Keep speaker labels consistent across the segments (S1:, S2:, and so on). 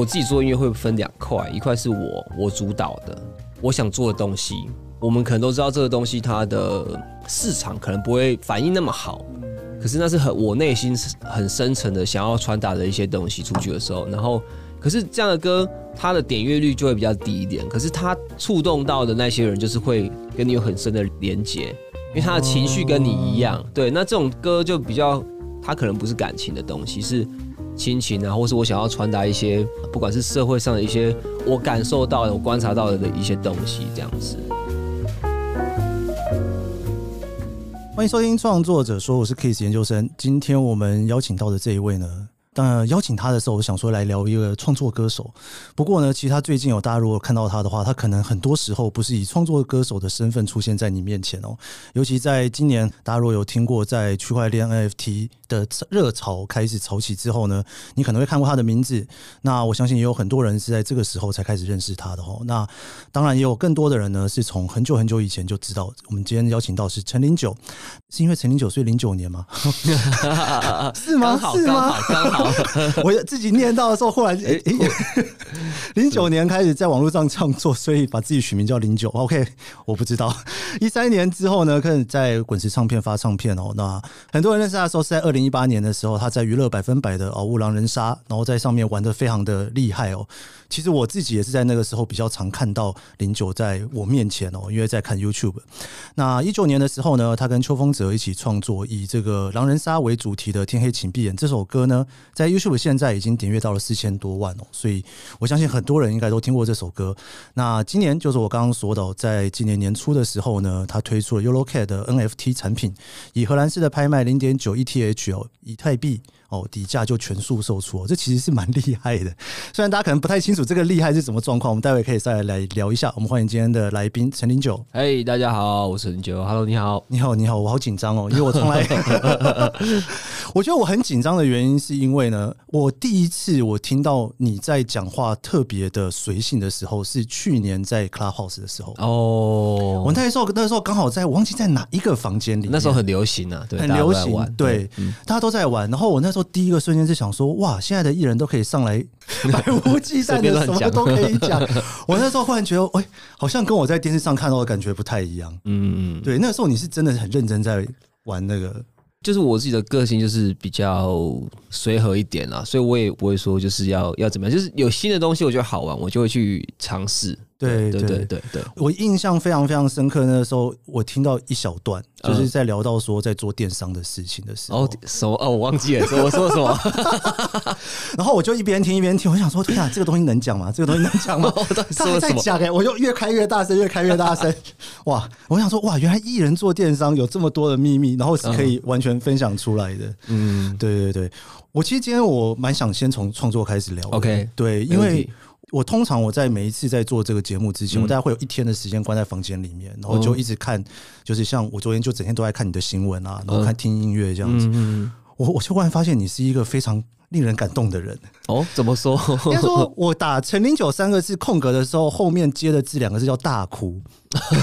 S1: 我自己做音乐会分两块，一块是我我主导的，我想做的东西。我们可能都知道这个东西它的市场可能不会反应那么好，可是那是很我内心很深层的想要传达的一些东西出去的时候，然后可是这样的歌它的点阅率就会比较低一点，可是它触动到的那些人就是会跟你有很深的连接，因为他的情绪跟你一样。对，那这种歌就比较，它可能不是感情的东西，是亲情啊，或是我想要传达一些，不管是社会上的一些我感受到的、我观察到的一些东西，这样子。
S2: 欢迎收听创作者说，我是 Kiss 研究生。今天我们邀请到的这一位呢，当然邀请他的时候，我想说来聊一个创作歌手。不过呢，其实他最近有大家如果看到他的话，他可能很多时候不是以创作歌手的身份出现在你面前哦。尤其在今年，大家如果有听过在区块链 NFT。的热潮开始潮起之后呢，你可能会看过他的名字。那我相信也有很多人是在这个时候才开始认识他的哦。那当然也有更多的人呢，是从很久很久以前就知道。我们今天邀请到是陈零九，是因为陈零九岁零九年吗？是吗？
S1: 好是吗？刚好，
S2: 我自己念到的时候，后来 零九年开始在网络上创作，所以把自己取名叫零九。OK，我不知道。一三年之后呢，开始在滚石唱片发唱片哦。那很多人认识他的时候是在二零。一八年的时候，他在娱乐百分百的《嗷呜狼人杀》，然后在上面玩得非常的厉害哦。其实我自己也是在那个时候比较常看到零九在我面前哦，因为在看 YouTube。那一九年的时候呢，他跟邱风泽一起创作以这个狼人杀为主题的《天黑请闭眼》这首歌呢，在 YouTube 现在已经点阅到了四千多万哦，所以我相信很多人应该都听过这首歌。那今年就是我刚刚说的，在今年年初的时候呢，他推出了 YOLOCAT 的 NFT 产品，以荷兰式的拍卖零点九 ETH。以太币。哦，底价就全数售出哦，这其实是蛮 厉害的。虽然大家可能不太清楚这个厉害是什么状况，我们待会可以再来聊一下。我们欢迎今天的来宾陈林九。
S1: 嘿，大家好，我是林九。Hello，你好，
S2: 你好，你好，我好紧张哦，因为我从来 我觉得我很紧张的原因是因为呢，我第一次我听到你在讲话特别的随性的时候，是去年在 Clubhouse 的时候。哦，我那时候那时候刚好在，我忘记在哪一个房间里，
S1: 那时候很流行啊，对，
S2: 很流行，对，大家都在玩。然后我那时候。第一个瞬间是想说，哇，现在的艺人都可以上来，百无忌惮的什么都可以讲。我那时候忽然觉得，哎，好像跟我在电视上看到的感觉不太一样。嗯嗯，对，那个时候你是真的很认真在玩那个。
S1: 就是我自己的个性就是比较随和一点啦，所以我也不会说就是要要怎么样，就是有新的东西我觉得好玩，我就会去尝试。对对对对对，
S2: 我印象非常非常深刻。那个时候我听到一小段，就是在聊到说在做电商的事情的时候，
S1: 哦什么哦，我忘记了，说我说什么，
S2: 然后我就一边听一边听，我想说天啊，这个东西能讲吗？这个东西能讲吗？他还在讲哎，我就越开越大声，越开越大声。哇，我想说哇，原来艺人做电商有这么多的秘密，然后是可以完全分享出来的。嗯，对对对，我其实今天我蛮想先从创作开始聊。OK，对，因为。我通常我在每一次在做这个节目之前，我大概会有一天的时间关在房间里面，然后就一直看，就是像我昨天就整天都在看你的新闻啊，然后看听音乐这样子。我我就忽然发现你是一个非常令人感动的人。
S1: 哦，怎么说？
S2: 应该说我打陈零九三个字空格的时候，后面接的字两个字叫大哭。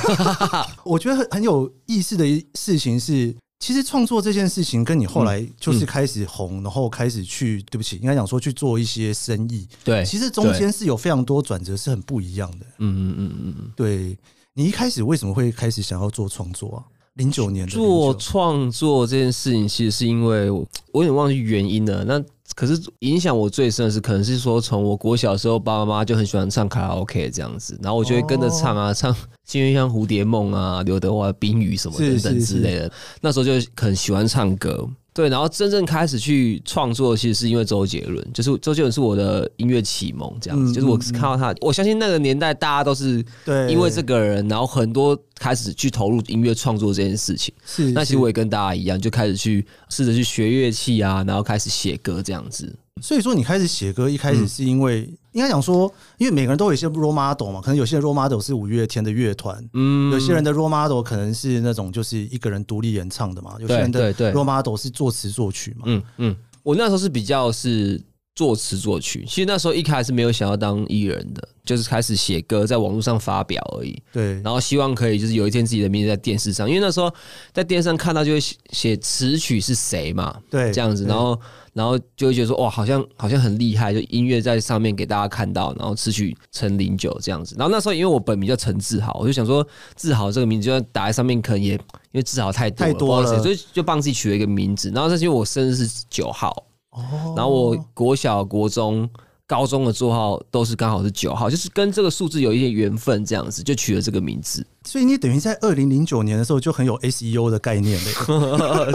S2: 我觉得很很有意思的一事情是。其实创作这件事情跟你后来就是开始红，然后开始去，对不起，应该讲说去做一些生意。对，其实中间是有非常多转折，是很不一样的。嗯嗯嗯嗯嗯。对，你一开始为什么会开始想要做创作啊？零九年
S1: 做创作这件事情，其实是因为我我有点忘记原因了。那可是影响我最深的是，可能是说从我国小时候，爸爸妈妈就很喜欢唱卡拉 OK 这样子，然后我就会跟着唱啊，唱《幸运像蝴蝶梦》啊，刘德华《冰雨》什么等等之类的。那时候就很喜欢唱歌。对，然后真正开始去创作，其实是因为周杰伦，就是周杰伦是我的音乐启蒙，这样子。就是我看到他，我相信那个年代大家都是因为这个人，然后很多开始去投入音乐创作这件事情。是，那其实我也跟大家一样，就开始去试着去学乐器啊，然后开始写歌这样子。
S2: 所以说，你开始写歌一开始是因为、嗯、应该讲说，因为每个人都有一些 role model 嘛，可能有些 role model 是五月天的乐团，嗯，有些人的 role model 可能是那种就是一个人独立演唱的嘛，有些人的 role model 是作词作曲嘛，嗯嗯。
S1: 我那时候是比较是作词作曲。其实那时候一开始没有想要当艺人的，就是开始写歌，在网络上发表而已。
S2: 对，
S1: 然后希望可以就是有一天自己的名字在电视上，因为那时候在电视上看到就会写词曲是谁嘛，
S2: 对，
S1: 这样子，然后。然后就会觉得说哇，好像好像很厉害，就音乐在上面给大家看到，然后词曲陈零九这样子。然后那时候因为我本名叫陈志豪，我就想说志豪这个名字就算打在上面，可能也因为志豪太多，太多了，所以就帮自己取了一个名字。然后那是因为我生日是九号，哦，然后我国小、国中。高中的座号都是刚好是九号，就是跟这个数字有一些缘分，这样子就取了这个名字。
S2: 所以你等于在二零零九年的时候就很有 SEO 的概念了，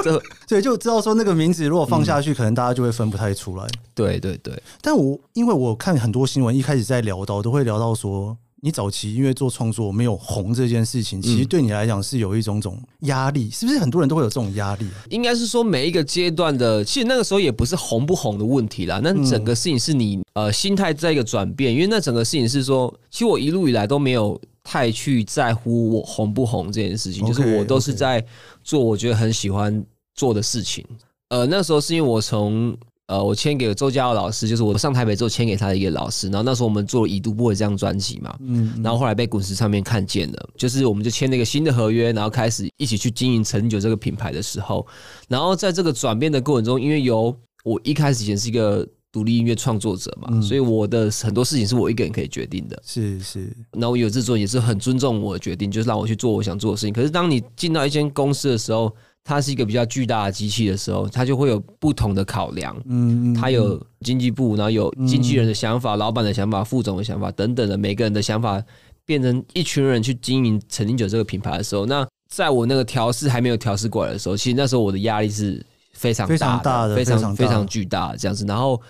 S2: 对，就知道说那个名字如果放下去，可能大家就会分不太出来。
S1: 对对对，
S2: 但我因为我看很多新闻，一开始在聊到都会聊到说。你早期因为做创作没有红这件事情，其实对你来讲是有一种种压力，是不是？很多人都会有这种压力啊？
S1: 应该是说每一个阶段的，其实那个时候也不是红不红的问题啦。那整个事情是你呃心态在一个转变，因为那整个事情是说，其实我一路以来都没有太去在乎我红不红这件事情，就是我都是在做我觉得很喜欢做的事情。呃，那时候是因为我从。呃，我签给了周家傲老师，就是我上台北之后签给他的一个老师。然后那时候我们做了《已读不回》这张专辑嘛，嗯，然后后来被滚石唱片看见了，就是我们就签了一个新的合约，然后开始一起去经营陈久这个品牌的时候，然后在这个转变的过程中，因为由我一开始以前是一个独立音乐创作者嘛，嗯，所以我的很多事情是我一个人可以决定的，
S2: 是是。
S1: 那我有制作也是很尊重我的决定，就是让我去做我想做的事情。可是当你进到一间公司的时候，它是一个比较巨大的机器的时候，它就会有不同的考量。嗯，它有经济部，然后有经纪人的想法、老板的想法、副总的想法等等的，每个人的想法变成一群人去经营陈零九这个品牌的时候，那在我那个调试还没有调试过来的时候，其实那时候我的压力是非常大的，非常非常巨大的这样子。然后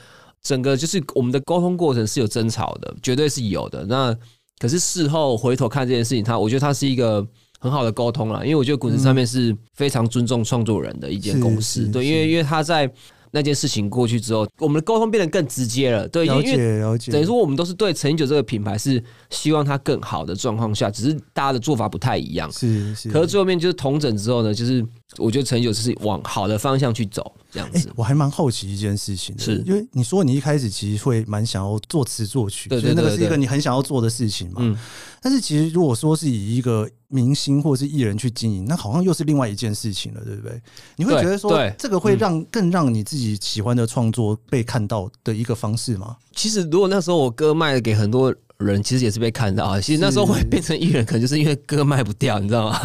S1: 整个就是我们的沟通过程是有争吵的，绝对是有的。那可是事后回头看这件事情，它我觉得它是一个。很好的沟通了，因为我觉得滚石上面是非常尊重创作人的一间公司，对，因为因为他在那件事情过去之后，我们的沟通变得更直接了，对，
S2: 了解了解，
S1: 等于说我们都是对陈一九这个品牌是希望它更好的状况下，只是大家的做法不太一样，
S2: 是是，
S1: 可是最后面就是同整之后呢，就是我觉得陈零九是往好的方向去走，这样子。
S2: 我还蛮好奇一件事情的，是因为你说你一开始其实会蛮想要作词作曲，对，那个是一个你很想要做的事情嘛，嗯，但是其实如果说是以一个明星或是艺人去经营，那好像又是另外一件事情了，对不对？你会觉得说，这个会让更让你自己喜欢的创作被看到的一个方式吗？
S1: 其实，如果那时候我歌卖给很多人，其实也是被看到。其实那时候会变成艺人，可能就是因为歌卖不掉，你知道吗？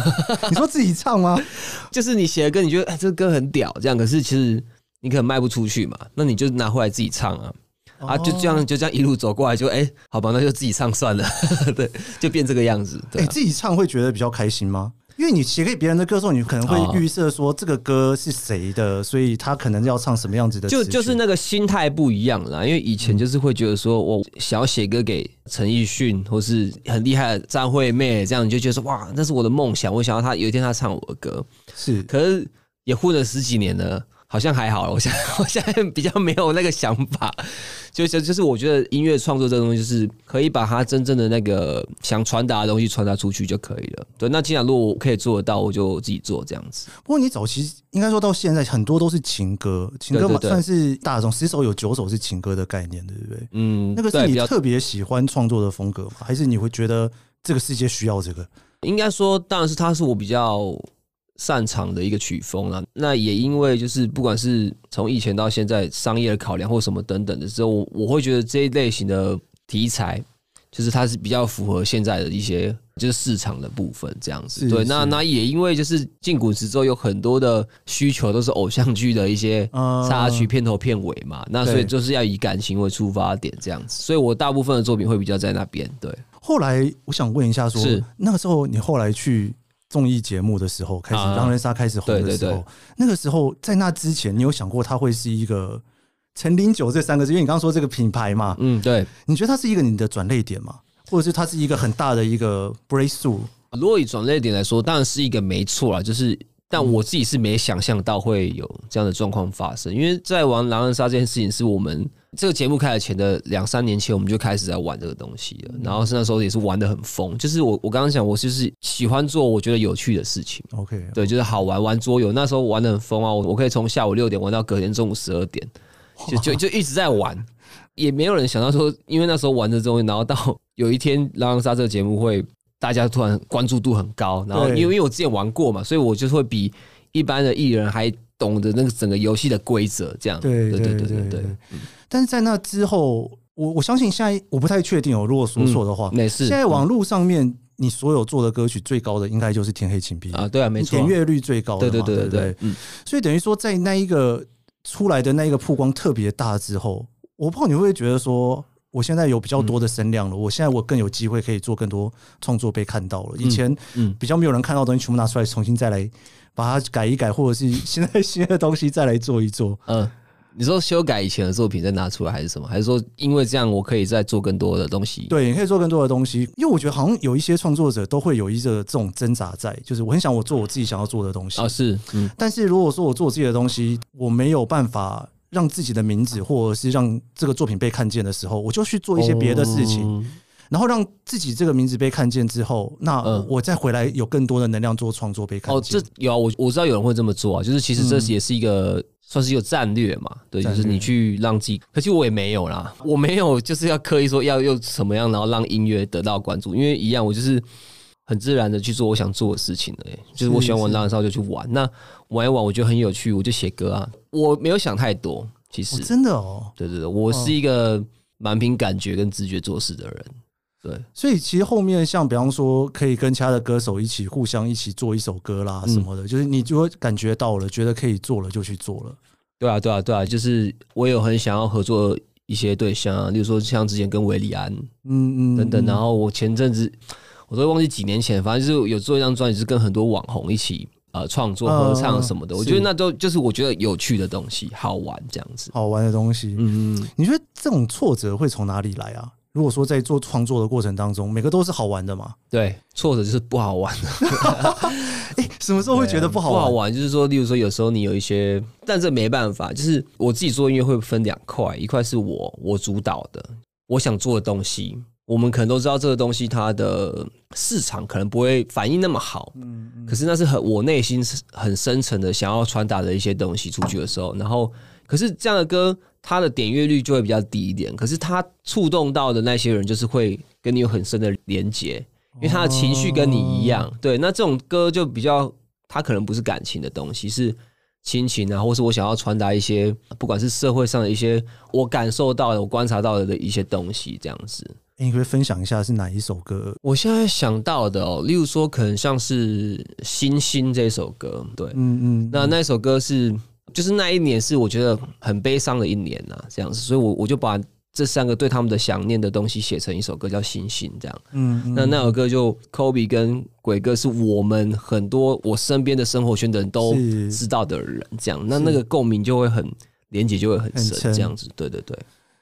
S2: 你说自己唱吗？
S1: 就是你写的歌，你觉得哎，这个歌很屌，这样，可是其实你可能卖不出去嘛，那你就拿回来自己唱啊。啊，就这样，就这样一路走过来，就哎、欸，好吧，那就自己唱算了，对，就变这个样子。对、啊，
S2: 哎、欸，自己唱会觉得比较开心吗？因为你写给别人的歌的时候，你可能会预设说这个歌是谁的，所以他可能要唱什么样子的。就
S1: 就是那个心态不一样了，因为以前就是会觉得说我想要写歌给陈奕迅或是很厉害的张惠妹，这样你就觉得说哇，那是我的梦想，我想要他有一天他唱我的歌。是，可是也混了十几年了。好像还好，我现在我现在比较没有那个想法，就是就是我觉得音乐创作这个东西，就是可以把它真正的那个想传达的东西传达出去就可以了。对，那既然如果我可以做得到，我就自己做这样子。
S2: 不过你早期应该说到现在，很多都是情歌，情歌嘛算是大众，十首有九首是情歌的概念，对不对？嗯，那个是你特别喜欢创作的风格吗？还是你会觉得这个世界需要这个？
S1: 应该说，当然是它是我比较。擅长的一个曲风了，那也因为就是不管是从以前到现在商业的考量或什么等等的时候，我我会觉得这一类型的题材，就是它是比较符合现在的一些就是市场的部分这样子。对，那那也因为就是进古时之后有很多的需求都是偶像剧的一些插曲、片头、片尾嘛，那所以就是要以感情为出发点这样子，所以我大部分的作品会比较在那边。对，
S2: 后来我想问一下说，是那个时候你后来去。综艺节目的时候开始，狼人杀开始红的时候，那个时候在那之前，你有想过它会是一个陈林九这三个字？因为你刚刚说这个品牌嘛，
S1: 嗯，对，
S2: 你觉得它是一个你的转捩点吗？或者是它是一个很大的一个 breakthrough？
S1: 如果以转捩点来说，当然是一个没错啦，就是。但我自己是没想象到会有这样的状况发生，因为在玩狼人杀这件事情是我们这个节目开始前的两三年前，我们就开始在玩这个东西了。然后是那时候也是玩的很疯，就是我我刚刚讲，我就是喜欢做我觉得有趣的事情。OK，对，就是好玩玩桌游，那时候玩的很疯啊，我我可以从下午六点玩到隔天中午十二点，就就就一直在玩。也没有人想到说，因为那时候玩的东西，然后到有一天《狼人杀》这个节目会大家突然关注度很高，然后因为因为我之前玩过嘛，所以我就会比一般的艺人还懂得那个整个游戏的规则，这样。
S2: 对对对对对，对。但是在那之后，我我相信现在我不太确定哦，如果说错的话，
S1: 没事。
S2: 现在网络上面。你所有做的歌曲最高的应该就是《天黑请闭眼》
S1: 啊，对啊，没错，
S2: 点阅率最高的，对对对对对，嗯，所以等于说在那一个出来的那一个曝光特别大之后，我不知道你会不会觉得说，我现在有比较多的声量了，我现在我更有机会可以做更多创作被看到了，以前嗯比较没有人看到的东西，全部拿出来重新再来把它改一改，或者是现在新的东西再来做一做，嗯。
S1: 你说修改以前的作品再拿出来还是什么？还是说因为这样我可以再做更多的东西？
S2: 对，你可以做更多的东西，因为我觉得好像有一些创作者都会有一个这种挣扎在，就是我很想我做我自己想要做的东西
S1: 啊，是，嗯，
S2: 但是如果说我做我自己的东西，我没有办法让自己的名字或者是让这个作品被看见的时候，我就去做一些别的事情，然后让自己这个名字被看见之后，那我再回来有更多的能量做创作被看见。
S1: 哦，这有啊，我我知道有人会这么做啊，就是其实这也是一个。算是一个战略嘛？对，就是你去让自己。可惜我也没有啦，我没有就是要刻意说要用什么样，然后让音乐得到关注。因为一样，我就是很自然的去做我想做的事情的。就是我喜欢玩狼人杀就去玩，那玩一玩我觉得很有趣，我就写歌啊。我没有想太多，其实
S2: 真的哦。
S1: 对对对，我是一个蛮凭感觉跟直觉做事的人。对，
S2: 所以其实后面像比方说，可以跟其他的歌手一起互相一起做一首歌啦什么的，嗯、就是你就会感觉到了，觉得可以做了就去做了。
S1: 对啊，对啊，对啊，就是我有很想要合作一些对象啊，例如说像之前跟韦礼安，嗯嗯等等。然后我前阵子我都忘记几年前，反正就是有做一张专辑，是跟很多网红一起呃创作合唱什么的。我觉得那都就是我觉得有趣的东西，好玩这样子，
S2: 好玩的东西。嗯嗯，你觉得这种挫折会从哪里来啊？如果说在做创作的过程当中，每个都是好玩的嘛？
S1: 对，挫折就是不好玩的。
S2: 哎，什么时候会觉得不好玩？
S1: 不好玩就是说，例如说，有时候你有一些，但这没办法，就是我自己做音乐会分两块，一块是我我主导的，我想做的东西，我们可能都知道这个东西它的市场可能不会反应那么好，嗯，可是那是很我内心是很深层的想要传达的一些东西出去的时候，然后可是这样的歌。它的点阅率就会比较低一点，可是它触动到的那些人，就是会跟你有很深的连接，因为他的情绪跟你一样。对，那这种歌就比较，它可能不是感情的东西，是亲情啊，或是我想要传达一些，不管是社会上的一些我感受到的、我观察到的一些东西，这样子。
S2: 你可以分享一下是哪一首歌？
S1: 我现在想到的哦，例如说，可能像是《星星》这首歌，对，嗯嗯，那那首歌是。就是那一年是我觉得很悲伤的一年呐，这样子，所以我我就把这三个对他们的想念的东西写成一首歌，叫《星星》这样。嗯，那那首歌就 Kobe 跟鬼哥是我们很多我身边的生活圈的人都知道的人，这样，那那个共鸣就会很连接，就会很深，这样子。对对对，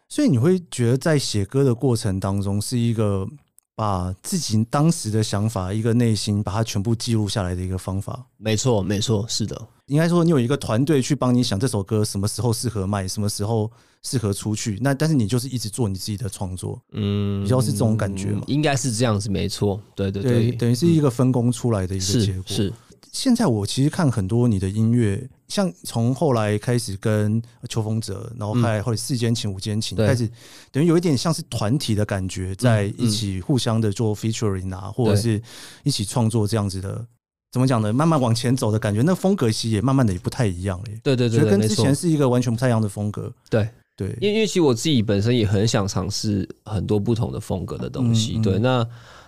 S2: 所以你会觉得在写歌的过程当中是一个把自己当时的想法、一个内心把它全部记录下来的一个方法。
S1: 没错，没错，是的。
S2: 应该说，你有一个团队去帮你想这首歌什么时候适合卖，什么时候适合出去。那但是你就是一直做你自己的创作，嗯，比较是这种感觉嘛？
S1: 应该是这样子，没错。对对对，
S2: 等于是一个分工出来的一个结果。是。现在我其实看很多你的音乐，像从后来开始跟邱风泽，然后后来后来四间琴、五间琴开始，等于有一点像是团体的感觉，在一起互相的做 featuring 啊，或者是一起创作这样子的。怎么讲呢？慢慢往前走的感觉，那风格其实也慢慢的也不太一样了。
S1: 对对对，
S2: 跟之前是一个完全不太一样的风格。
S1: 对对，因为因为其实我自己本身也很想尝试很多不同的风格的东西。对，那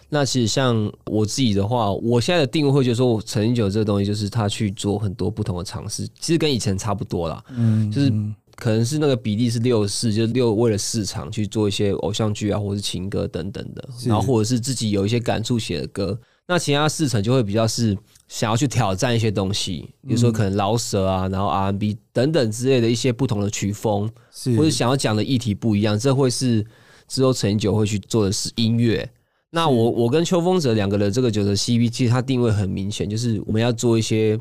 S1: 那其实像我自己的话，我现在的定位会觉得说，我陈零九这个东西就是他去做很多不同的尝试，其实跟以前差不多啦。嗯，就是可能是那个比例是六四，就是六为了市场去做一些偶像剧啊，或者是情歌等等的，然后或者是自己有一些感触写的歌。那其他四成就会比较是。想要去挑战一些东西，比如说可能饶舌啊，然后 R&B 等等之类的一些不同的曲风，或者想要讲的议题不一样，这会是之后陈零九会去做的是音乐。那我我跟秋风者两个的这个九的 CP，其实它定位很明显，就是我们要做一些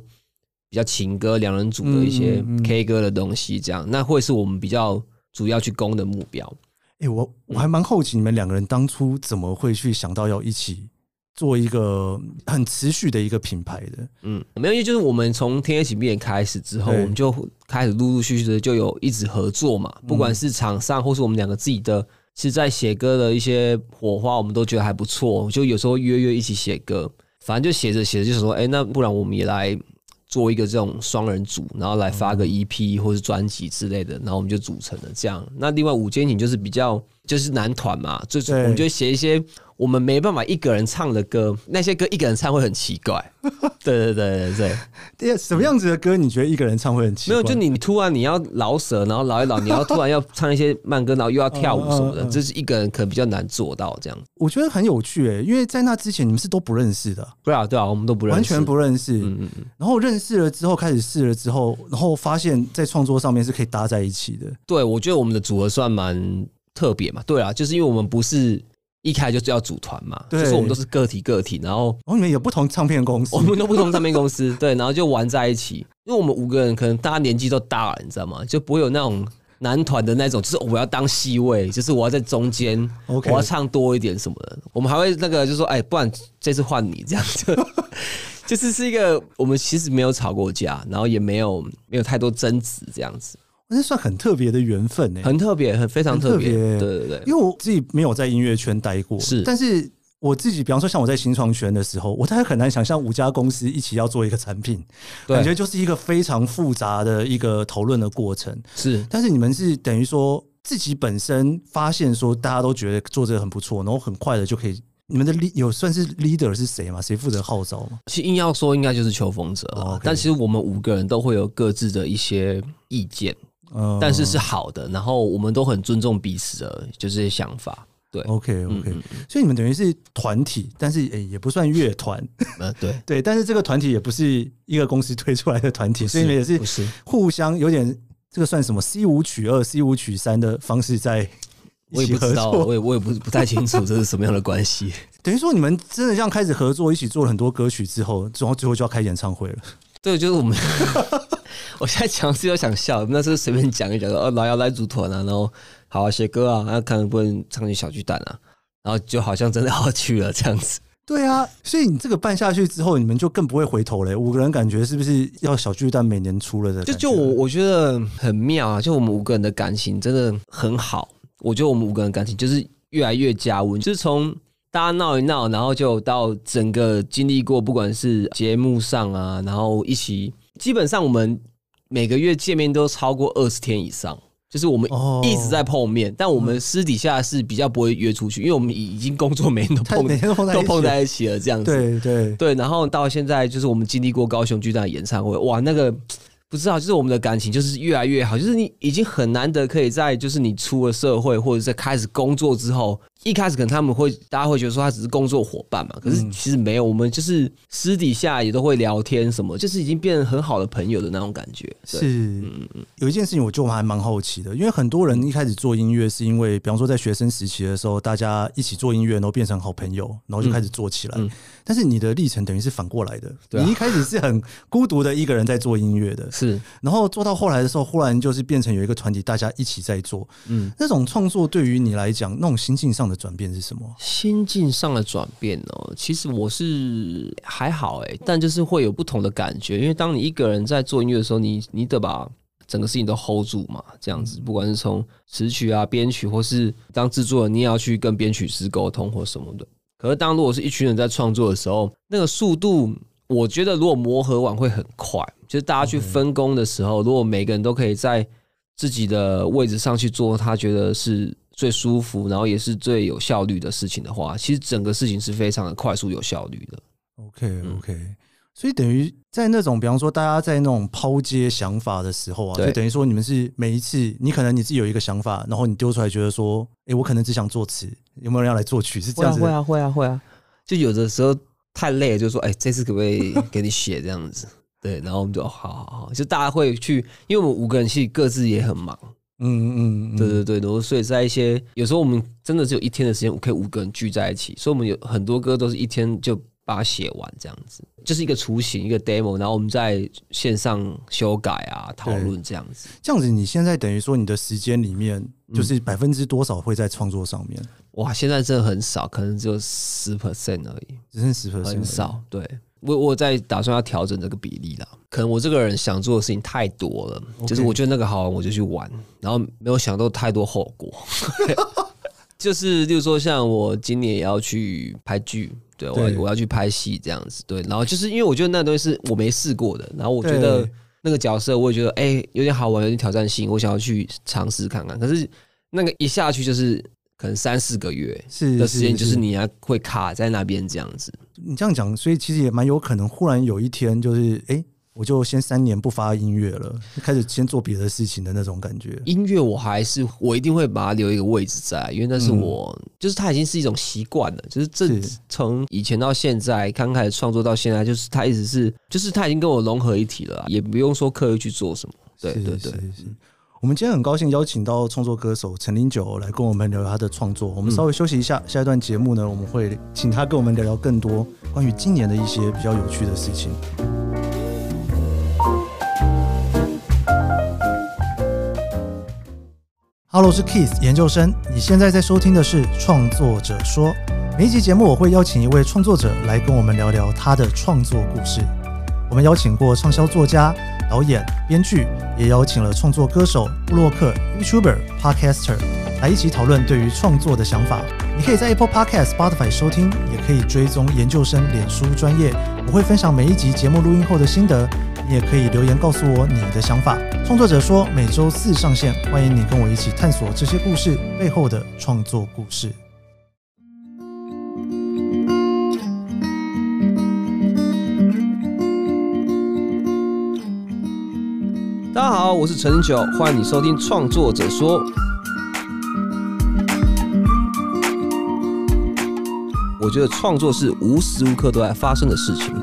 S1: 比较情歌两人组的一些 K 歌的东西，这样那会是我们比较主要去攻的目标。
S2: 哎，我我还蛮好奇你们两个人当初怎么会去想到要一起。做一个很持续的一个品牌的？
S1: 嗯，没有，因为就是我们从天黑请闭眼开始之后，我们就开始陆陆续续的就有一直合作嘛，不管是场上或是我们两个自己的，其实在写歌的一些火花，我们都觉得还不错，就有时候约约一起写歌，反正就写着写着就说，哎，那不然我们也来。做一个这种双人组，然后来发个 EP 或是专辑之类的，然后我们就组成了这样。那另外五间景就是比较就是男团嘛，就是我们就写一些。我们没办法一个人唱的歌，那些歌一个人唱会很奇怪。对对对对
S2: 对，什么样子的歌你觉得一个人唱会很奇怪？
S1: 没有，就你突然你要饶舌，然后饶一饶，你要突然要唱一些慢歌，然后又要跳舞什么的，这是一个人可能比较难做到这样。
S2: 我觉得很有趣诶，因为在那之前你们是都不认识的。
S1: 对啊对啊，我们都不认识，
S2: 完全不认识。嗯嗯嗯。然后认识了之后，开始试了之后，然后发现在创作上面是可以搭在一起的。
S1: 对，我觉得我们的组合算蛮特别嘛。对啊，就是因为我们不是。一开始就是要组团嘛，就是我们都是个体个体，然后
S2: 我们有不同唱片公司，
S1: 我们都不同唱片公司，对，然后就玩在一起。因为我们五个人可能大家年纪都大了，你知道吗？就不会有那种男团的那种，就是我要当 C 位，就是我要在中间，我要唱多一点什么的。我们还会那个，就是说，哎，不然这次换你这样子，就是是一个我们其实没有吵过架，然后也没有没有太多争执这样子。
S2: 那算很特别的缘分呢，
S1: 很特别，很非常特别。对对对，
S2: 因为我自己没有在音乐圈待过，
S1: 是，
S2: 但是我自己，比方说像我在新创圈的时候，我大概很难想象五家公司一起要做一个产品，感觉就是一个非常复杂的一个讨论的过程。
S1: 是，
S2: 但是你们是等于说自己本身发现说大家都觉得做这个很不错，然后很快的就可以。你们的 lead 有算是 leader 是谁吗？谁负责号召吗？
S1: 其实硬要说，应该就是邱锋哲。Oh, okay. 但其实我们五个人都会有各自的一些意见。但是是好的，然后我们都很尊重彼此的，就这些想法。对
S2: ，OK OK，嗯嗯，所以你们等于是团体，但是诶也不算乐团。
S1: 呃，对
S2: 对，但是这个团体也不是一个公司推出来的团体，所以你们也是互相有点这个算什么 C 五取二、C 五取三的方式在。我也不知道，我也我也不不太清楚这是什么样的关系。等于说你们真的这样开始合作，一起做了很多歌曲之后，然后最后就要开演唱会了。
S1: 对，就是我们。我现在讲是又想笑，那时候随便讲一讲说，哦，老姚来组团啊，然后好啊，写歌啊，那看能不能唱进小巨蛋啊，然后就好像真的要去了这样子。
S2: 对啊，所以你这个办下去之后，你们就更不会回头嘞。五个人感觉是不是要小巨蛋每年出了的？就
S1: 就我我觉得很妙啊，就我们五个人的感情真的很好。我觉得我们五个人感情就是越来越加温，就是从大家闹一闹，然后就到整个经历过，不管是节目上啊，然后一起，基本上我们。每个月见面都超过二十天以上，就是我们一直在碰面，但我们私底下是比较不会约出去，因为我们已经工作每天都碰，每天都碰在一起了，这样子。
S2: 对对
S1: 对，然后到现在就是我们经历过高雄巨蛋演唱会，哇，那个。不知道，就是我们的感情就是越来越好，就是你已经很难得可以在就是你出了社会或者在开始工作之后，一开始可能他们会大家会觉得说他只是工作伙伴嘛，可是其实没有，我们就是私底下也都会聊天什么，就是已经变成很好的朋友的那种感觉。
S2: 是，嗯嗯，有一件事情我就还蛮好奇的，因为很多人一开始做音乐是因为，比方说在学生时期的时候，大家一起做音乐，然后变成好朋友，然后就开始做起来。嗯，但是你的历程等于是反过来的，你一开始是很孤独的一个人在做音乐的。
S1: 是，
S2: 然后做到后来的时候，忽然就是变成有一个团体，大家一起在做。嗯，那种创作对于你来讲，那种心境上的转变是什么？
S1: 心境上的转变哦，其实我是还好哎，但就是会有不同的感觉，因为当你一个人在做音乐的时候，你你得把整个事情都 hold 住嘛，这样子，不管是从词曲啊、编曲，或是当制作人，你也要去跟编曲师沟通或什么的。可是当如果是一群人在创作的时候，那个速度。我觉得如果磨合完会很快，就是大家去分工的时候，如果每个人都可以在自己的位置上去做他觉得是最舒服，然后也是最有效率的事情的话，其实整个事情是非常的快速有效率的。
S2: OK OK，所以等于在那种，比方说大家在那种抛接想法的时候啊，就等于说你们是每一次你可能你自己有一个想法，然后你丢出来觉得说，哎，我可能只想作词，有没有人要来作曲？是这样子？
S1: 会啊会啊会啊，就有的时候。太累了，就说哎、欸，这次可不可以 给你写这样子？对，然后我们就好好好，就大家会去，因为我们五个人其实各自也很忙，嗯嗯，嗯，对对对，然后所以在一些有时候我们真的只有一天的时间，我可以五个人聚在一起，所以我们有很多歌都是一天就把它写完这样子，就是一个雏形一个 demo，然后我们在线上修改啊讨论这样子。
S2: 这样子，你现在等于说你的时间里面就是百分之多少会在创作上面？
S1: 哇，现在真的很少，可能只有十 percent 而已，
S2: 只剩十 percent，
S1: 很少。对，我我在打算要调整这个比例啦。可能我这个人想做的事情太多了.就是我觉得那个好玩，我就去玩，然后没有想到太多后果。就是，例如说，像我今年也要去拍剧，对，我我要去拍戏这样子，对。然后就是因为我觉得那东西是我没试过的，然后我觉得那个角色我也觉得哎、欸、有点好玩，有点挑战性，我想要去尝试看看。可是那个一下去就是可能三四个月的时间，就是你还会卡在那边这样子。
S2: 你这样讲，所以其实也蛮有可能，忽然有一天就是哎。欸我就先三年不发音乐了，开始先做别的事情的那种感觉。
S1: 音乐我还是我一定会把它留一个位置在，因为那是我，嗯、就是它已经是一种习惯了。就是这从以前到现在，刚开始创作到现在，就是它一直是，就是它已经跟我融合一体了，也不用说刻意去做什么。对对对，是，是，是。
S2: 我们今天很高兴邀请到创作歌手陈零九来跟我们聊聊他的创作。我们稍微休息一下，下一段节目呢，我们会请他跟我们聊聊更多关于今年的一些比较有趣的事情。Hello，我是 Keith 研究生。你现在在收听的是《创作者说》。每一集节目，我会邀请一位创作者来跟我们聊聊他的创作故事。我们邀请过畅销作家、导演、编剧，也邀请了创作歌手、布洛克、YouTuber、Podcaster 来一起讨论对于创作的想法。你可以在 Apple Podcast、Spotify 收听，也可以追踪研究生脸书专业。我会分享每一集节目录音后的心得。你也可以留言告诉我你的想法。创作者说，每周四上线，欢迎你跟我一起探索这些故事背后的创作故事。
S1: 大家好，我是陈九，欢迎你收听《创作者说》。我觉得创作是无时无刻都在发生的事情。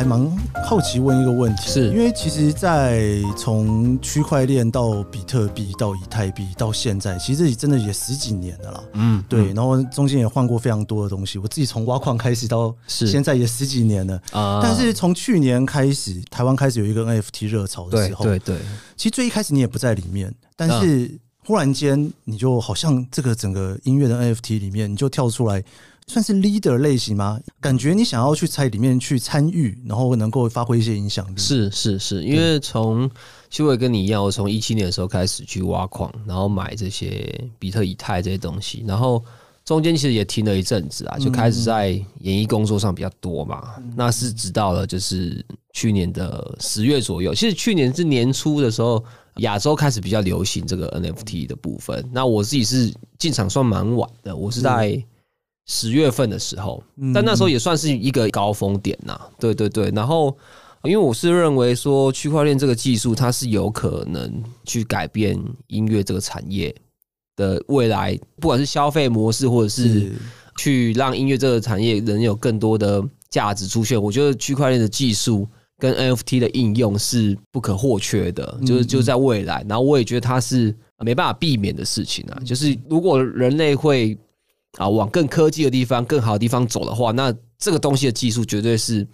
S2: 还蛮好奇问一个问题，
S1: 是
S2: 因为其实，在从区块链到比特币到以太币到现在，其实这真的也十几年了啦。嗯，对，然后中间也换过非常多的东西。我自己从挖矿开始到现在也十几年了啊。但是从去年开始，台湾开始有一个 NFT 热潮的时候，
S1: 对对，
S2: 其实最一开始你也不在里面，但是忽然间你就好像这个整个音乐的 NFT 里面，你就跳出来。算是 leader 类型吗？感觉你想要去在里面去参与，然后能够发挥一些影响力。
S1: 是是是，因为从其实我也跟你一样，我从一七年的时候开始去挖矿，然后买这些比特、以太这些东西，然后中间其实也停了一阵子啊，就开始在演艺工作上比较多嘛。嗯、那是直到了就是去年的十月左右，其实去年是年初的时候，亚洲开始比较流行这个 NFT 的部分。那我自己是进场算蛮晚的，我是在。十月份的时候，但那时候也算是一个高峰点呐。对对对，然后因为我是认为说区块链这个技术它是有可能去改变音乐这个产业的未来，不管是消费模式，或者是去让音乐这个产业能有更多的价值出现。我觉得区块链的技术跟 NFT 的应用是不可或缺的，就是就在未来。然后我也觉得它是没办法避免的事情啊，就是如果人类会。啊，往更科技的地方、更好的地方走的话，那这个东西的技术绝对是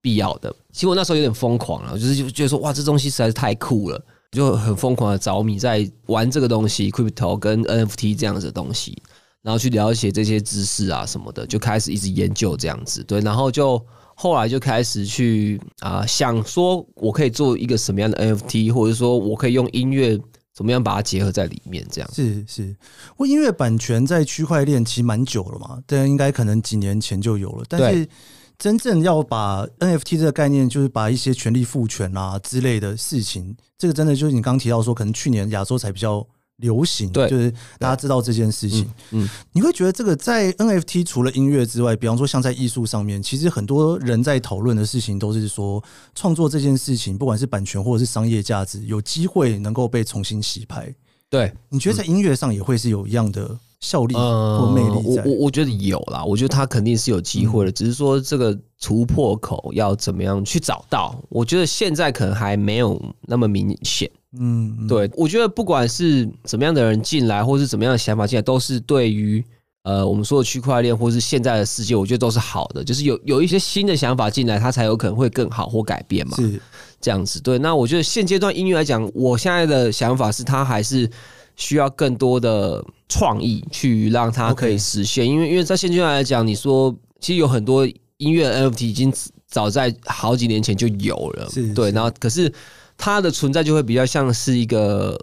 S1: 必要的。其实我那时候有点疯狂了，就是就觉得说，哇，这东西实在是太酷了，就很疯狂的着迷在玩这个东西，crypto 跟 NFT 这样子的东西，然后去了解这些知识啊什么的，就开始一直研究这样子。对，然后就后来就开始去啊，想说我可以做一个什么样的 NFT，或者说我可以用音乐。怎么样把它结合在里面？这样
S2: 是是，我音乐版权在区块链其实蛮久了嘛，但应该可能几年前就有了。但是真正要把 NFT 这个概念，就是把一些权利赋权啊之类的事情，这个真的就是你刚提到说，可能去年亚洲才比较。流行，对，就是大家知道这件事情。嗯，你会觉得这个在 NFT 除了音乐之外，比方说像在艺术上面，其实很多人在讨论的事情都是说，创作这件事情，不管是版权或者是商业价值，有机会能够被重新洗牌。对，你觉得在音乐上也会是有一样的效力或魅力在？
S1: 我我我觉得有啦，我觉得它肯定是有机会的，只是说这个突破口要怎么样去找到？我觉得现在可能还没有那么明显。
S2: 嗯，
S1: 对，我觉得不管是怎么样的人进来，或是怎么样的想法进来，都是对于呃我们说的区块链或是现在的世界，我觉得都是好的。就是有有一些新的想法进来，它才有可能会更好或改变嘛。
S2: 是
S1: 这样子。对，那我觉得现阶段音乐来讲，我现在的想法是，它还是需要更多的创意去让它可以实现。因为因为在现阶段来讲，你说其实有很多音乐 NFT 已经早在好几年前就有了，对，然后可是。它的存在就会比较像是一个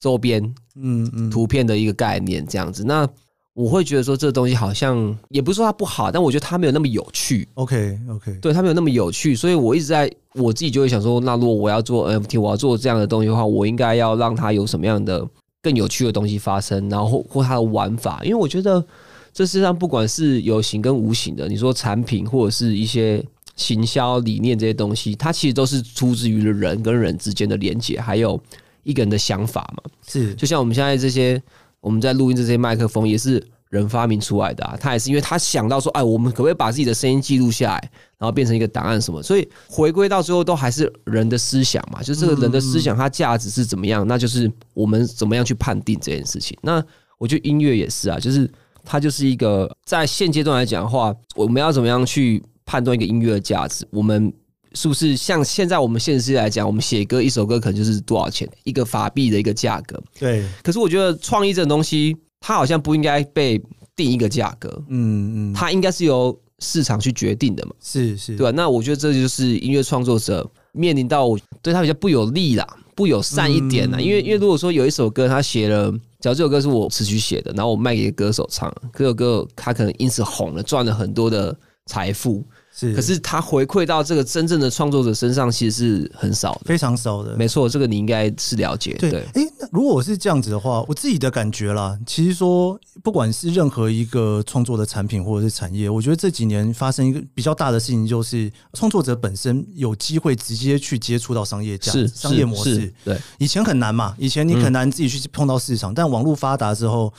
S1: 周边，
S2: 嗯嗯，
S1: 图片的一个概念这样子。那我会觉得说，这东西好像也不是说它不好，但我觉得它没有那么有趣。
S2: OK OK，
S1: 对，它没有那么有趣，所以我一直在我自己就会想说，那如果我要做 NFT，我要做这样的东西的话，我应该要让它有什么样的更有趣的东西发生，然后或，或它的玩法，因为我觉得这世上不管是有形跟无形的，你说产品或者是一些。行销理念这些东西，它其实都是出自于人跟人之间的连接，还有一个人的想法嘛。
S2: 是，
S1: 就像我们现在这些，我们在录音这些麦克风，也是人发明出来的啊。他也是因为他想到说，哎，我们可不可以把自己的声音记录下来，然后变成一个档案什么？所以回归到最后，都还是人的思想嘛。就是这个人的思想，它价值是怎么样？那就是我们怎么样去判定这件事情。那我觉得音乐也是啊，就是它就是一个在现阶段来讲的话，我们要怎么样去？判断一个音乐的价值，我们是不是像现在我们现实来讲，我们写歌一首歌可能就是多少钱一个法币的一个价格？
S2: 对。
S1: 可是我觉得创意这种东西，它好像不应该被定一个价格。
S2: 嗯嗯。
S1: 它应该是由市场去决定的嘛？
S2: 是是，
S1: 对吧？那我觉得这就是音乐创作者面临到对他比较不有利啦，不友善一点啦。因为因为如果说有一首歌他写了，假如这首歌是我词曲写的，然后我卖给歌手唱，这首歌他可能因此红了，赚了很多的财富。
S2: 是，
S1: 可是他回馈到这个真正的创作者身上，其实是很少的，
S2: 非常少的。
S1: 没错，这个你应该是了解。
S2: 对，哎、欸，那如果我是这样子的话，我自己的感觉啦，其实说不管是任何一个创作的产品或者是产业，我觉得这几年发生一个比较大的事情，就是创作者本身有机会直接去接触到商业价值、商业模式。
S1: 对，
S2: 以前很难嘛，以前你很难自己去碰到市场，嗯、但网络发达之后，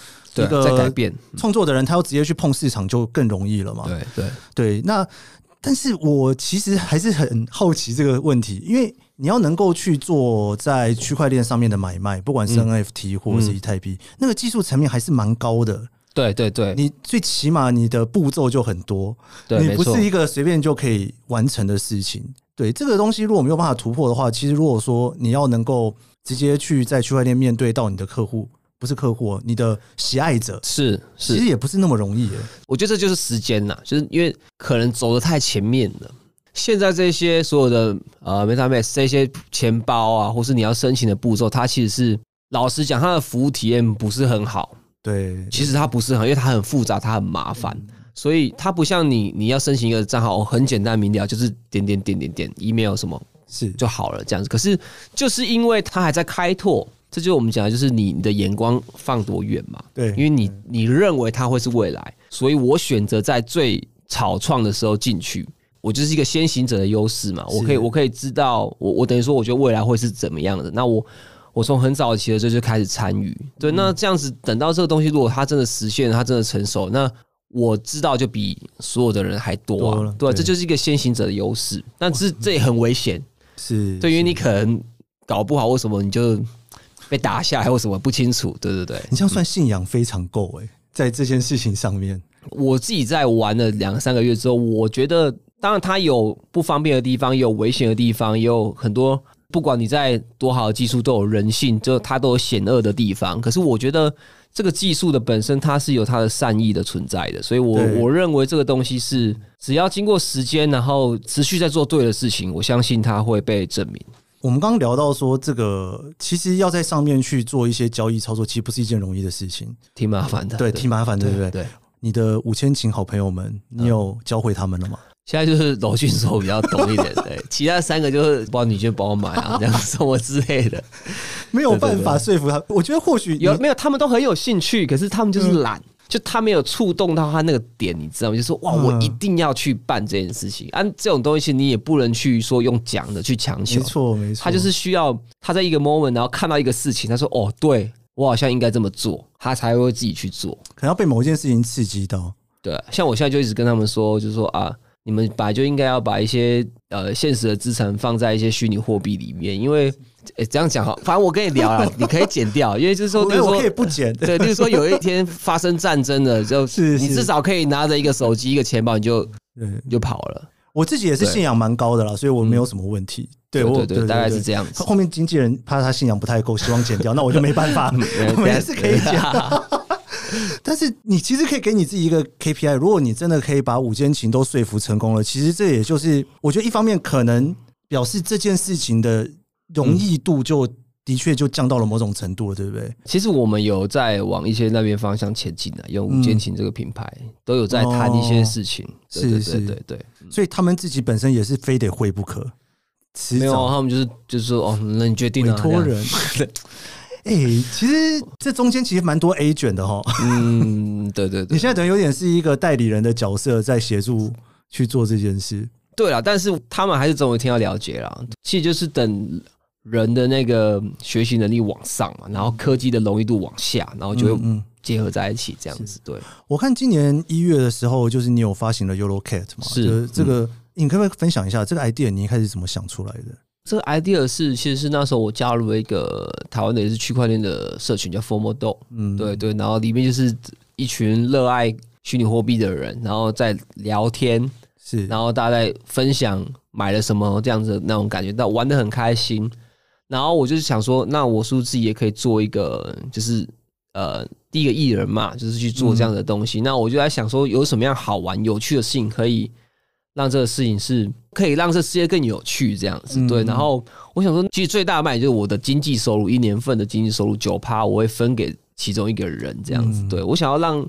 S1: 对，在改变
S2: 创作的人，他要直接去碰市场就更容易了嘛。
S1: 对对
S2: 对，那。但是我其实还是很好奇这个问题，因为你要能够去做在区块链上面的买卖，不管是 NFT 或者是以太币，那个技术层面还是蛮高的。
S1: 对对对，
S2: 你最起码你的步骤就很多，
S1: 对，
S2: 你不是一个随便就可以完成的事情。对，这个东西如果没有办法突破的话，其实如果说你要能够直接去在区块链面对到你的客户。不是客户，你的喜爱者
S1: 是是，
S2: 其实也不是那么容易。
S1: 我觉得这就是时间呐，就是因为可能走的太前面了。现在这些所有的呃 MetaMask 这些钱包啊，或是你要申请的步骤，它其实是老实讲，它的服务体验不是很好。
S2: 对，
S1: 其实它不是很好，因为它很复杂，它很麻烦，所以它不像你，你要申请一个账号，很简单明了，就是点点点点点 email 什么是就好了这样子。可是就是因为它还在开拓。这就是我们讲的，就是你你的眼光放多远嘛？
S2: 对，
S1: 因为你你认为它会是未来，所以我选择在最草创的时候进去，我就是一个先行者的优势嘛。我可以我可以知道，我我等于说，我觉得未来会是怎么样的。那我我从很早期的时候就开始参与，对，那这样子等到这个东西如果它真的实现，它真的成熟，那我知道就比所有的人还多啊，对，这就是一个先行者的优势。但是这也很危险，
S2: 是
S1: 对，因为你可能搞不好，为什么你就。被打下来或什么不清楚，对对对，
S2: 你这样算信仰非常够诶、欸，在这件事情上面，
S1: 我自己在玩了两三个月之后，我觉得当然它有不方便的地方，也有危险的地方，也有很多不管你在多好的技术，都有人性，就它都有险恶的地方。可是我觉得这个技术的本身，它是有它的善意的存在的，所以我我认为这个东西是只要经过时间，然后持续在做对的事情，我相信它会被证明。
S2: 我们刚刚聊到说，这个其实要在上面去做一些交易操作，其实不是一件容易的事情，
S1: 挺麻烦的。
S2: 对，挺麻烦的，对不对？
S1: 对，
S2: 你的五千群好朋友们，你有教会他们了吗？
S1: 现在就是罗俊说比较懂一点，对，其他三个就是帮你去帮我买啊，这样什么之类的，
S2: 没有办法说服他。我觉得或许
S1: 有没有，他们都很有兴趣，可是他们就是懒。就他没有触动到他那个点，你知道吗？就是说哇，我一定要去办这件事情。按、嗯啊、这种东西，你也不能去说用讲的去强求。
S2: 没错，没错。
S1: 他就是需要他在一个 moment，然后看到一个事情，他说：“哦，对我好像应该这么做。”他才会自己去做。
S2: 可能要被某一件事情刺激到。
S1: 对，像我现在就一直跟他们说，就是说啊，你们本来就应该要把一些呃现实的资产放在一些虚拟货币里面，因为。哎，这样讲哈，反正我跟你聊了，你可以剪掉，因为就是说，
S2: 我可以不剪。
S1: 对，就是说有一天发生战争了，就是你至少可以拿着一个手机、一个钱包，你就对就跑了。
S2: 我自己也是信仰蛮高的啦，所以我没有什么问题。对，我对
S1: 大概是这样子。
S2: 后面经纪人怕他信仰不太够，希望剪掉，那我就没办法，我也是可以剪。但是你其实可以给你自己一个 KPI，如果你真的可以把五间琴都说服成功了，其实这也就是我觉得一方面可能表示这件事情的容易度就的确就降到了某种程度了，对不对？
S1: 其实我们有在往一些那边方向前进的，用五间琴这个品牌都有在谈一些事情，是是，对对，
S2: 所以他们自己本身也是非得会不可。
S1: 没有，他们就是就是说哦，那你决定了，委托人。
S2: 哎、欸，其实这中间其实蛮多 A 卷的哈。
S1: 嗯，对对对，
S2: 你现在等于有点是一个代理人的角色，在协助去做这件事。
S1: 对了，但是他们还是总有一天要了解啦。其实就是等人的那个学习能力往上嘛，然后科技的容易度往下，然后就会结合在一起这样子。对，
S2: 我看今年一月的时候，就是你有发行了 Yolo Cat 嘛？是这个。嗯你可不可以分享一下这个 idea？你一开始怎么想出来的？
S1: 这个 idea 是其实是那时候我加入了一个台湾的也是区块链的社群，叫 FOMO 嗯，对对，然后里面就是一群热爱虚拟货币的人，然后在聊天，是，然后大家在分享买了什么这样子的那种感觉，但玩的很开心。然后我就是想说，那我是不是自己也可以做一个，就是呃，第一个艺人嘛，就是去做这样的东西。嗯、那我就在想说，有什么样好玩、有趣的事情可以。让这个事情是可以让这世界更有趣，这样子对。然后我想说，其实最大卖就是我的经济收入，一年份的经济收入九趴，我会分给其中一个人，这样子。对，我想要让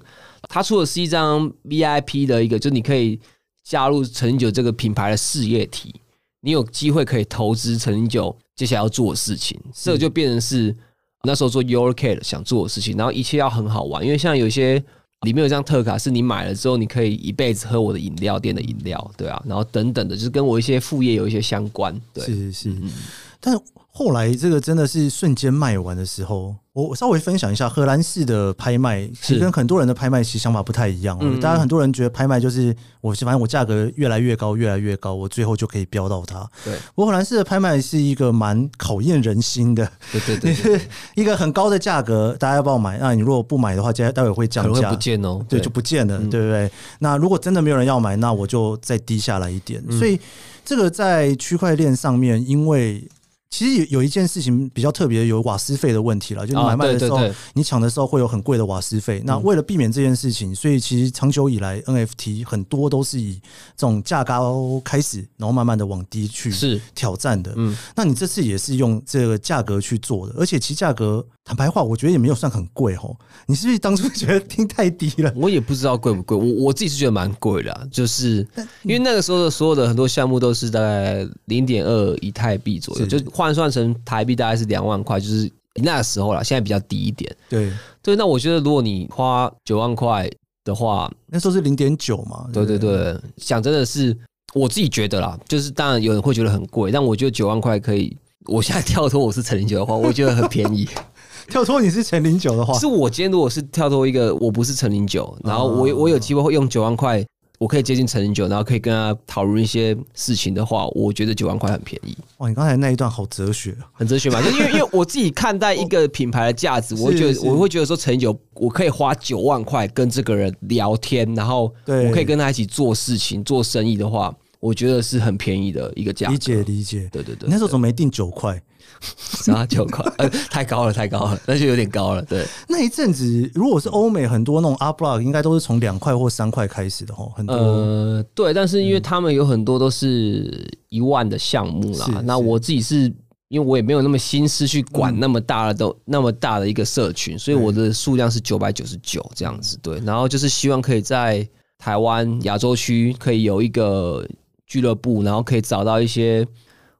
S1: 他出的是一张 VIP 的一个，就你可以加入陈零酒这个品牌的事业体，你有机会可以投资陈零酒接下来要做的事情，这就变成是那时候做 Your Kid 想做的事情。然后一切要很好玩，因为像有些。里面有张特卡，是你买了之后，你可以一辈子喝我的饮料店的饮料，对啊，然后等等的，就是跟我一些副业有一些相关，对，
S2: 是是是，嗯、但。后来这个真的是瞬间卖完的时候，我稍微分享一下荷兰式的拍卖，其实跟很多人的拍卖其实想法不太一样。大家很多人觉得拍卖就是我反正我价格越来越高，越来越高，我最后就可以标到它。对，不过荷兰式的拍卖是一个蛮考验人心的。对对对，一个很高的价格，大家要不要买？那你如果不买的话，接待会会降价，
S1: 不见哦，
S2: 对，就不见了，对不对？那如果真的没有人要买，那我就再低下来一点。所以这个在区块链上面，因为其实有有一件事情比较特别，有瓦斯费的问题了。就你买卖的时候，你抢的时候会有很贵的瓦斯费。那为了避免这件事情，所以其实长久以来 NFT 很多都是以这种价高开始，然后慢慢的往低去挑战的。嗯，那你这次也是用这个价格去做的，而且其价格坦白话，我觉得也没有算很贵哦。你是不是当初觉得听太低了？
S1: 我也不知道贵不贵，我我自己是觉得蛮贵的，就是因为那个时候的所有的很多项目都是大概零点二以太币左右，就。换算成台币大概是两万块，就是那个时候啦，现在比较低一点。
S2: 对
S1: 对，那我觉得如果你花九万块的话，
S2: 那时候是零点九嘛。
S1: 对对对，想真的是我自己觉得啦，就是当然有人会觉得很贵，但我觉得九万块可以。我现在跳脱我是陈零九的话，我觉得很便宜。
S2: 跳脱你是陈零九的话，
S1: 是我今天如果是跳脱一个我不是陈零九，然后我我有机会会用九万块。我可以接近陈零九，然后可以跟他讨论一些事情的话，我觉得九万块很便宜。
S2: 哇，你刚才那一段好哲学，
S1: 很哲学嘛？就 因为因为我自己看待一个品牌的价值，我会觉得我会觉得说陈零九，我可以花九万块跟这个人聊天，然后我可以跟他一起做事情、做生意的话，我觉得是很便宜的一个价。
S2: 理解理解，
S1: 对对对。
S2: 你那时候怎么没定九块？
S1: 啥九块？呃，太高了，太高了，那就有点高了。对，
S2: 那一阵子如果是欧美很多那种 up block，应该都是从两块或三块开始的哦。很多
S1: 呃，对，但是因为他们有很多都是一万的项目啦。嗯、那我自己是因为我也没有那么心思去管那么大的都、嗯、那么大的一个社群，所以我的数量是九百九十九这样子。对，然后就是希望可以在台湾亚洲区可以有一个俱乐部，然后可以找到一些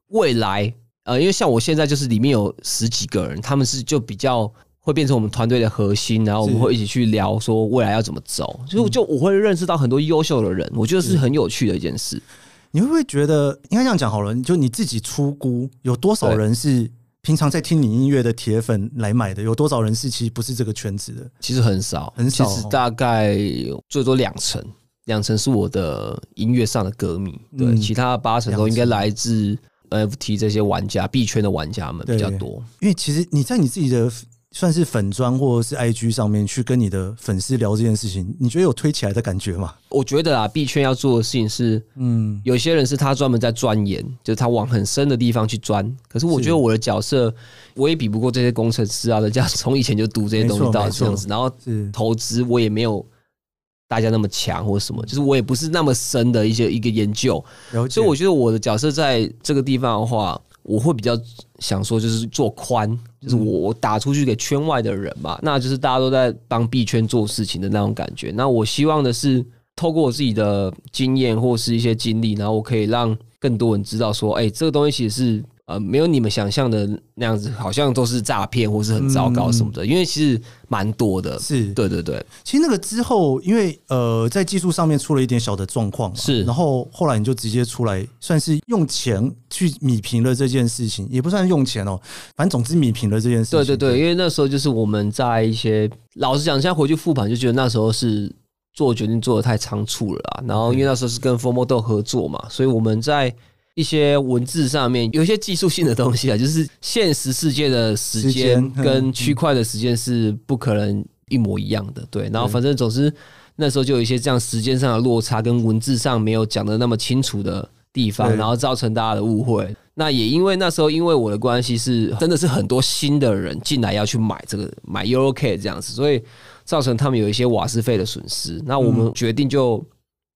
S1: 未来。呃，因为像我现在就是里面有十几个人，他们是就比较会变成我们团队的核心，然后我们会一起去聊说未来要怎么走，所以就我会认识到很多优秀的人，我觉得是很有趣的一件事。
S2: 你会不会觉得应该这样讲好了？就你自己出估有多少人是平常在听你音乐的铁粉来买的？有多少人是其实不是这个圈子的？
S1: 其实很少，很少，其实大概最多两成，两成是我的音乐上的歌迷，对，其他的八成都应该来自。NFT 这些玩家币圈的玩家们比较多。
S2: 因为其实你在你自己的。算是粉砖或者是 IG 上面去跟你的粉丝聊这件事情，你觉得有推起来的感觉吗？
S1: 我觉得啊，币圈要做的事情是，嗯，有些人是他专门在钻研，就是他往很深的地方去钻。可是我觉得我的角色，我也比不过这些工程师啊，人家从以前就读这些东西到这样子，然后投资我也没有大家那么强或什么，就是我也不是那么深的一些一个研究。所以我觉得我的角色在这个地方的话。我会比较想说，就是做宽，就是我我打出去给圈外的人嘛，那就是大家都在帮币圈做事情的那种感觉。那我希望的是，透过我自己的经验或是一些经历，然后我可以让更多人知道说，哎，这个东西其实是。呃，没有你们想象的那样子，好像都是诈骗或是很糟糕什么的。因为其实蛮多的，是对对对。
S2: 其实那个之后，因为呃，在技术上面出了一点小的状况，是。然后后来你就直接出来，算是用钱去米平了这件事情，也不算用钱哦，反正总之米平了这件事情。
S1: 对对对，因为那时候就是我们在一些，老实讲，现在回去复盘就觉得那时候是做决定做的太仓促了啊。然后因为那时候是跟 FOMODOG 合作嘛，所以我们在。一些文字上面有一些技术性的东西啊，就是现实世界的时间跟区块的时间是不可能一模一样的，对。然后反正总之那时候就有一些这样时间上的落差，跟文字上没有讲的那么清楚的地方，然后造成大家的误会。那也因为那时候因为我的关系是真的是很多新的人进来要去买这个买 EuroCat 这样子，所以造成他们有一些瓦斯费的损失。那我们决定就。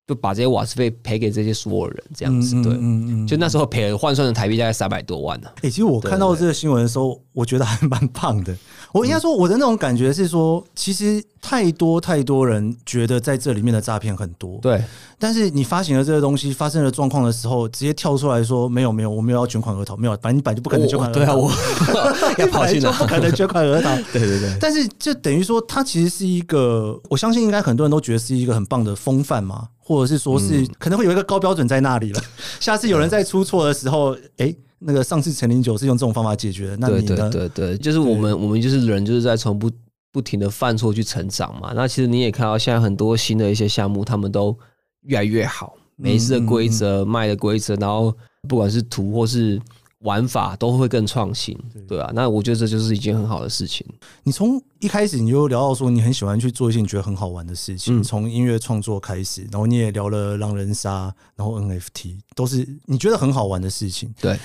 S1: 就把这些瓦斯费赔给这些所有人，这样子对，嗯嗯嗯，就那时候赔换算成台币大概三百多万呢。
S2: 哎，其实我看到这个新闻的时候，我觉得还蛮棒的。我应该说，我的那种感觉是说，其实太多太多人觉得在这里面的诈骗很多，
S1: 对。
S2: 但是你发行了这个东西，发生了状况的时候，直接跳出来说没有没有，我没有要卷款额逃，没有，反正你本来就不可能捐款额逃。对啊，我 要 跑去哪？不可能捐款额逃。
S1: 对对对。
S2: 但是就等于说，它其实是一个，我相信应该很多人都觉得是一个很棒的风范嘛。或者是说，是可能会有一个高标准在那里了。下次有人再出错的时候，哎，那个上次陈林九是用这种方法解决的，那你呢？
S1: 对对对，就是我们我们就是人，就是在从不不停的犯错去成长嘛。那其实你也看到，现在很多新的一些项目，他们都越来越好，每一次的规则、卖的规则，然后不管是图或是。玩法都会更创新，对啊，那我觉得这就是一件很好的事情。
S2: 你从一开始你就聊到说你很喜欢去做一些你觉得很好玩的事情，从音乐创作开始，然后你也聊了狼人杀，然后 NFT 都是你觉得很好玩的事情。
S1: 对，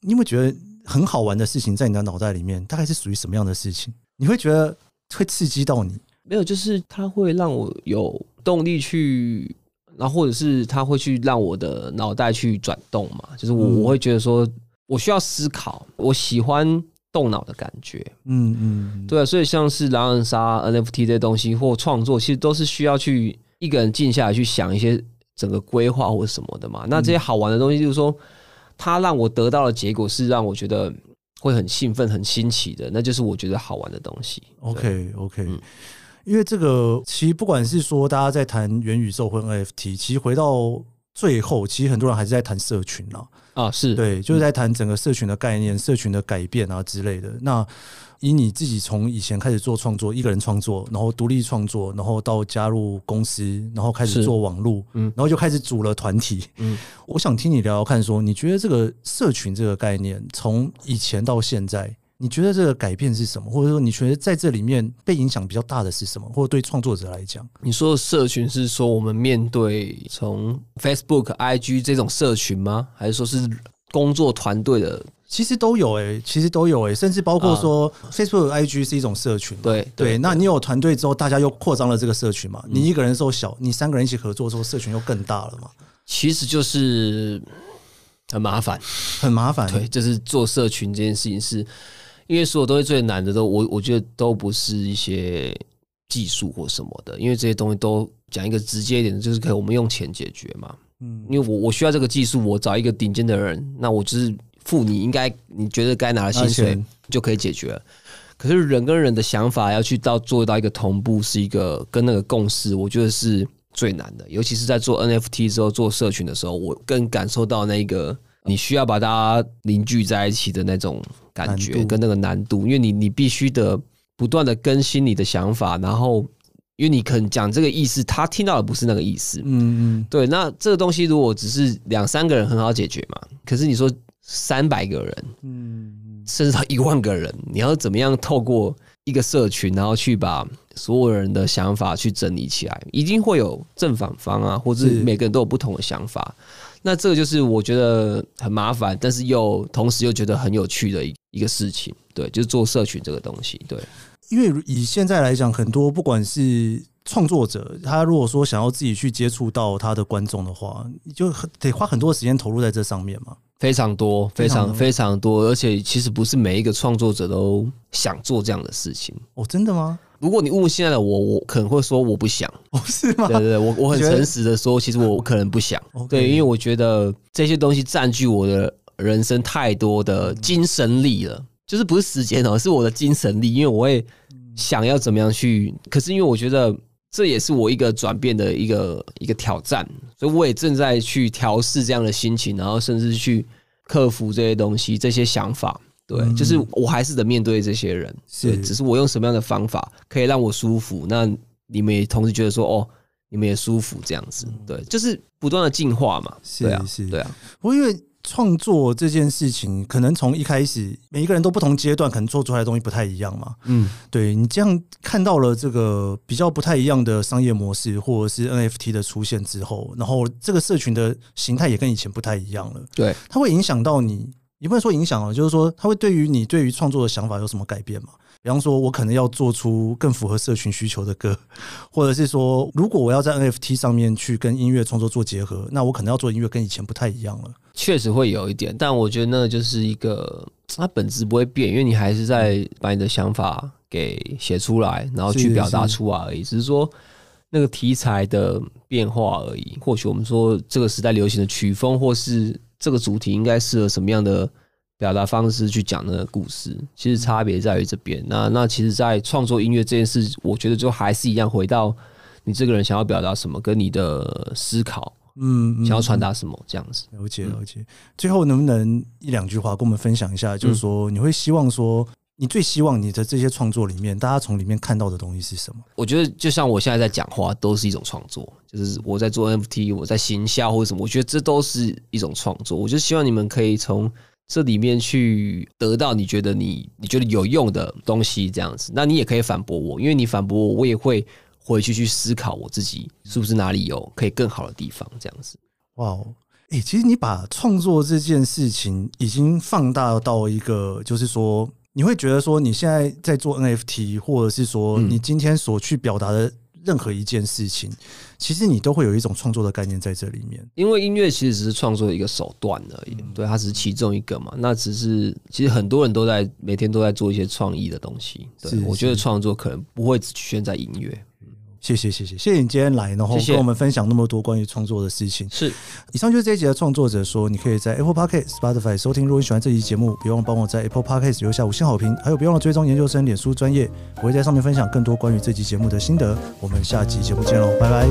S2: 你有没有觉得很好玩的事情在你的脑袋里面大概是属于什么样的事情？你会觉得会刺激到你？
S1: 没有，就是它会让我有动力去，然后或者是它会去让我的脑袋去转动嘛，就是我我会觉得说。我需要思考，我喜欢动脑的感觉，嗯嗯，对啊，所以像是狼人杀、NFT 这些东西或创作，其实都是需要去一个人静下来去想一些整个规划或什么的嘛。那这些好玩的东西，就是说，它让我得到的结果是让我觉得会很兴奋、很新奇的，那就是我觉得好玩的东西。
S2: OK OK，因为这个其实不管是说大家在谈元宇宙或 NFT，其实回到最后，其实很多人还是在谈社群啊。
S1: 啊，是
S2: 对，就是在谈整个社群的概念、社群的改变啊之类的。那以你自己从以前开始做创作，一个人创作，然后独立创作，然后到加入公司，然后开始做网络，嗯，然后就开始组了团体。嗯，我想听你聊聊看，说你觉得这个社群这个概念，从以前到现在。你觉得这个改变是什么？或者说，你觉得在这里面被影响比较大的是什么？或者对创作者来讲，
S1: 你说的社群是说我们面对从 Facebook、IG 这种社群吗？还是说是工作团队的？
S2: 其实都有诶、欸，其实都有诶、欸，甚至包括说 Facebook、IG 是一种社群。对对，那你有团队之后，大家又扩张了这个社群嘛？你一个人的时候小，你三个人一起合作之后，社群又更大了嘛？
S1: 其实就是很麻烦，
S2: 很麻烦。
S1: 对，就是做社群这件事情是。因为所有东西最难的都，我我觉得都不是一些技术或什么的，因为这些东西都讲一个直接一点的，就是可以我们用钱解决嘛。嗯，因为我我需要这个技术，我找一个顶尖的人，那我就是付你应该你觉得该拿的薪水就可以解决了。可是人跟人的想法要去到做到一个同步，是一个跟那个共识，我觉得是最难的。尤其是在做 NFT 之后做社群的时候，我更感受到那个。你需要把大家凝聚在一起的那种感觉跟那个难度，因为你你必须得不断的更新你的想法，然后因为你可能讲这个意思，他听到的不是那个意思，嗯嗯，对。那这个东西如果只是两三个人很好解决嘛，可是你说三百个人，嗯，甚至到一万个人，你要怎么样透过一个社群，然后去把所有人的想法去整理起来？一定会有正反方啊，或者每个人都有不同的想法。那这个就是我觉得很麻烦，但是又同时又觉得很有趣的一一个事情。对，就是做社群这个东西。对，
S2: 因为以现在来讲，很多不管是创作者，他如果说想要自己去接触到他的观众的话，你就得花很多时间投入在这上面嘛。
S1: 非常多，非常非常多，而且其实不是每一个创作者都想做这样的事情。
S2: 哦，真的吗？
S1: 如果你问现在的我，我可能会说我不想。
S2: 哦，是吗？
S1: 对对对，我我很诚实的说，其实我可能不想。对，因为我觉得这些东西占据我的人生太多的精神力了，就是不是时间哦，是我的精神力，因为我会想要怎么样去。可是因为我觉得。这也是我一个转变的一个一个挑战，所以我也正在去调试这样的心情，然后甚至去克服这些东西、这些想法。对，就是我还是得面对这些人，是，只是我用什么样的方法可以让我舒服，那你们也同时觉得说，哦，你们也舒服这样子，对，就是不断的进化嘛。是啊，是，对啊，
S2: 我因为。创作这件事情，可能从一开始，每一个人都不同阶段，可能做出来的东西不太一样嘛。嗯，对，你这样看到了这个比较不太一样的商业模式，或者是 NFT 的出现之后，然后这个社群的形态也跟以前不太一样了。
S1: 对，它
S2: 会影响到你，也不能说影响哦，就是说它会对于你对于创作的想法有什么改变吗？比方说，我可能要做出更符合社群需求的歌，或者是说，如果我要在 NFT 上面去跟音乐创作做结合，那我可能要做音乐跟以前不太一样了。
S1: 确实会有一点，但我觉得那就是一个，它本质不会变，因为你还是在把你的想法给写出来，然后去表达出来而已，只是说那个题材的变化而已。或许我们说这个时代流行的曲风，或是这个主题应该适合什么样的。表达方式去讲那个故事，其实差别在于这边。那那其实，在创作音乐这件事，我觉得就还是一样，回到你这个人想要表达什么，跟你的思考，嗯，想要传达什么这样子。
S2: 了解了解。最后，能不能一两句话跟我们分享一下？就是说，你会希望说，你最希望你的这些创作里面，大家从里面看到的东西是什么？
S1: 我觉得，就像我现在在讲话，都是一种创作。就是我在做 NFT，我在行销或者什么，我觉得这都是一种创作。我就希望你们可以从。这里面去得到你觉得你你觉得有用的东西，这样子，那你也可以反驳我，因为你反驳我，我也会回去去思考我自己是不是哪里有可以更好的地方，这样子。
S2: 哇哦，诶，其实你把创作这件事情已经放大到一个，就是说，你会觉得说你现在在做 NFT，或者是说你今天所去表达的。任何一件事情，其实你都会有一种创作的概念在这里面。
S1: 因为音乐其实只是创作的一个手段而已，对，它只是其中一个嘛。那只是其实很多人都在每天都在做一些创意的东西。对，我觉得创作可能不会只局限在音乐。
S2: 谢谢谢谢谢谢你今天来，然后跟我们分享那么多关于创作的事情。是，以上就是这一集的创作者说，你可以在 Apple Podcast、Spotify 收听。如果你喜欢这期节目，别忘了帮我在 Apple Podcast 留下五星好评，还有别忘了追踪研究生脸书专业，我会在上面分享更多关于这期节目的心得。我们下期节目见喽，拜拜。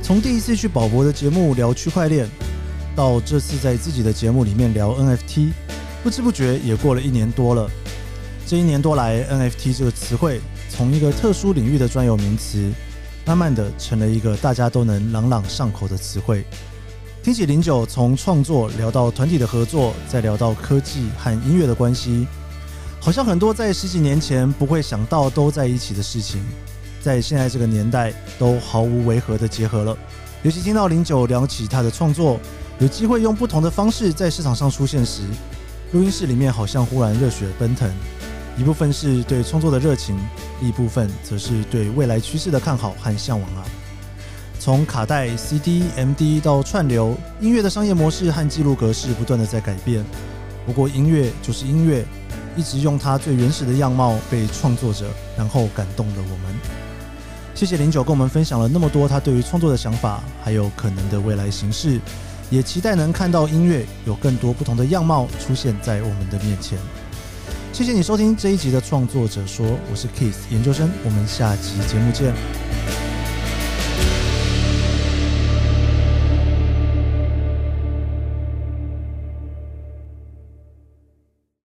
S2: 从第一次去宝博的节目聊区块链。到这次在自己的节目里面聊 NFT，不知不觉也过了一年多了。这一年多来，NFT 这个词汇从一个特殊领域的专有名词，慢慢的成了一个大家都能朗朗上口的词汇。听起零九从创作聊到团体的合作，再聊到科技和音乐的关系，好像很多在十几年前不会想到都在一起的事情，在现在这个年代都毫无违和的结合了。尤其听到零九聊起他的创作。有机会用不同的方式在市场上出现时，录音室里面好像忽然热血奔腾。一部分是对创作的热情，一部分则是对未来趋势的看好和向往啊。从卡带、CD、MD 到串流，音乐的商业模式和记录格式不断的在改变。不过音乐就是音乐，一直用它最原始的样貌被创作者，然后感动了我们。谢谢零九跟我们分享了那么多他对于创作的想法，还有可能的未来形式。也期待能看到音乐有更多不同的样貌出现在我们的面前。谢谢你收听这一集的创作者说，我是 Kiss 研究生，我们下集节目见。